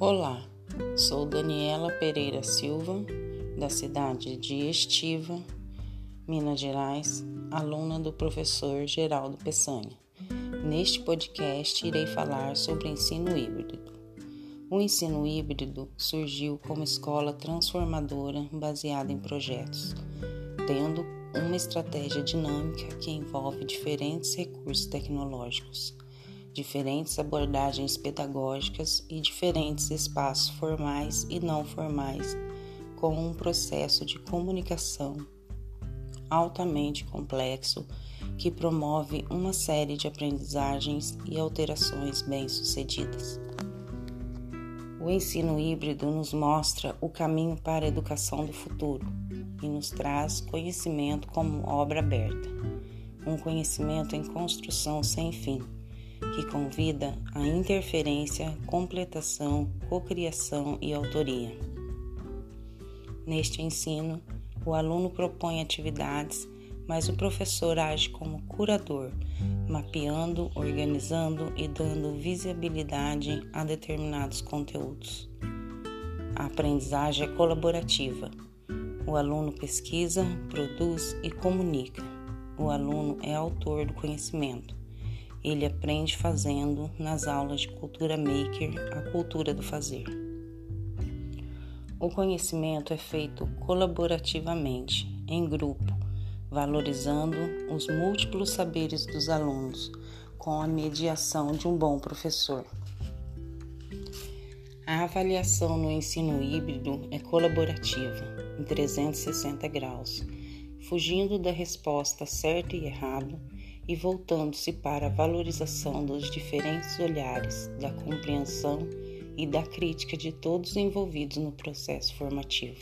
Olá, sou Daniela Pereira Silva, da cidade de Estiva, Minas Gerais, aluna do professor Geraldo Peçanha. Neste podcast, irei falar sobre ensino híbrido. O ensino híbrido surgiu como escola transformadora baseada em projetos, tendo uma estratégia dinâmica que envolve diferentes recursos tecnológicos diferentes abordagens pedagógicas e diferentes espaços formais e não formais, com um processo de comunicação altamente complexo que promove uma série de aprendizagens e alterações bem-sucedidas. O ensino híbrido nos mostra o caminho para a educação do futuro e nos traz conhecimento como obra aberta, um conhecimento em construção sem fim que convida à interferência, completação, cocriação e autoria. Neste ensino, o aluno propõe atividades, mas o professor age como curador, mapeando, organizando e dando visibilidade a determinados conteúdos. A aprendizagem é colaborativa. O aluno pesquisa, produz e comunica. O aluno é autor do conhecimento. Ele aprende fazendo nas aulas de cultura maker a cultura do fazer. O conhecimento é feito colaborativamente, em grupo, valorizando os múltiplos saberes dos alunos, com a mediação de um bom professor. A avaliação no ensino híbrido é colaborativa, em 360 graus, fugindo da resposta certo e errado e voltando-se para a valorização dos diferentes olhares, da compreensão e da crítica de todos envolvidos no processo formativo.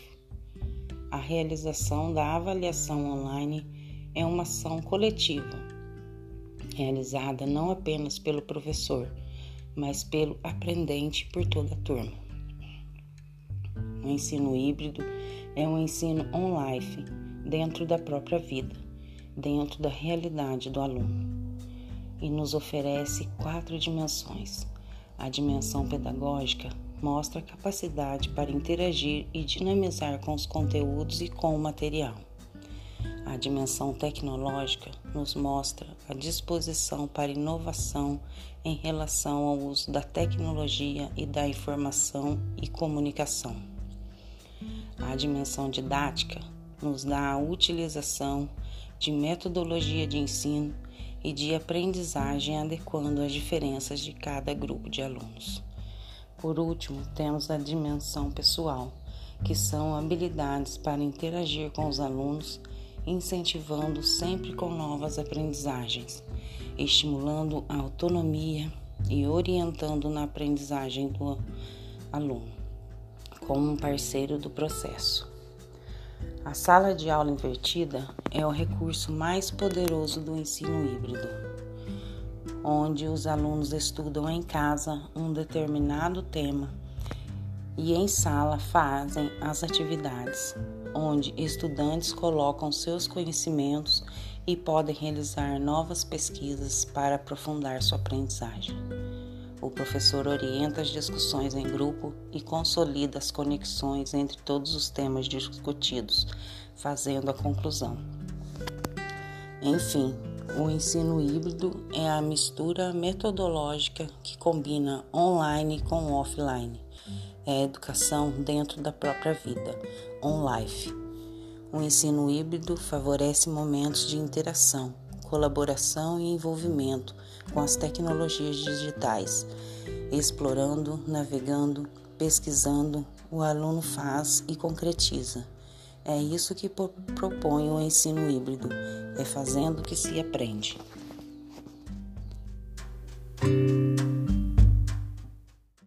A realização da avaliação online é uma ação coletiva, realizada não apenas pelo professor, mas pelo aprendente por toda a turma. O ensino híbrido é um ensino on-life dentro da própria vida dentro da realidade do aluno e nos oferece quatro dimensões. A dimensão pedagógica mostra a capacidade para interagir e dinamizar com os conteúdos e com o material. A dimensão tecnológica nos mostra a disposição para inovação em relação ao uso da tecnologia e da informação e comunicação. A dimensão didática nos dá a utilização de metodologia de ensino e de aprendizagem adequando às diferenças de cada grupo de alunos. Por último, temos a dimensão pessoal, que são habilidades para interagir com os alunos, incentivando sempre com novas aprendizagens, estimulando a autonomia e orientando na aprendizagem do aluno, como um parceiro do processo. A sala de aula invertida é o recurso mais poderoso do ensino híbrido, onde os alunos estudam em casa um determinado tema e em sala fazem as atividades, onde estudantes colocam seus conhecimentos e podem realizar novas pesquisas para aprofundar sua aprendizagem. O professor orienta as discussões em grupo e consolida as conexões entre todos os temas discutidos, fazendo a conclusão. Enfim, o ensino híbrido é a mistura metodológica que combina online com offline. É a educação dentro da própria vida, on-life. O ensino híbrido favorece momentos de interação colaboração e envolvimento com as tecnologias digitais. Explorando, navegando, pesquisando, o aluno faz e concretiza. É isso que propõe o ensino híbrido, é fazendo que se aprende.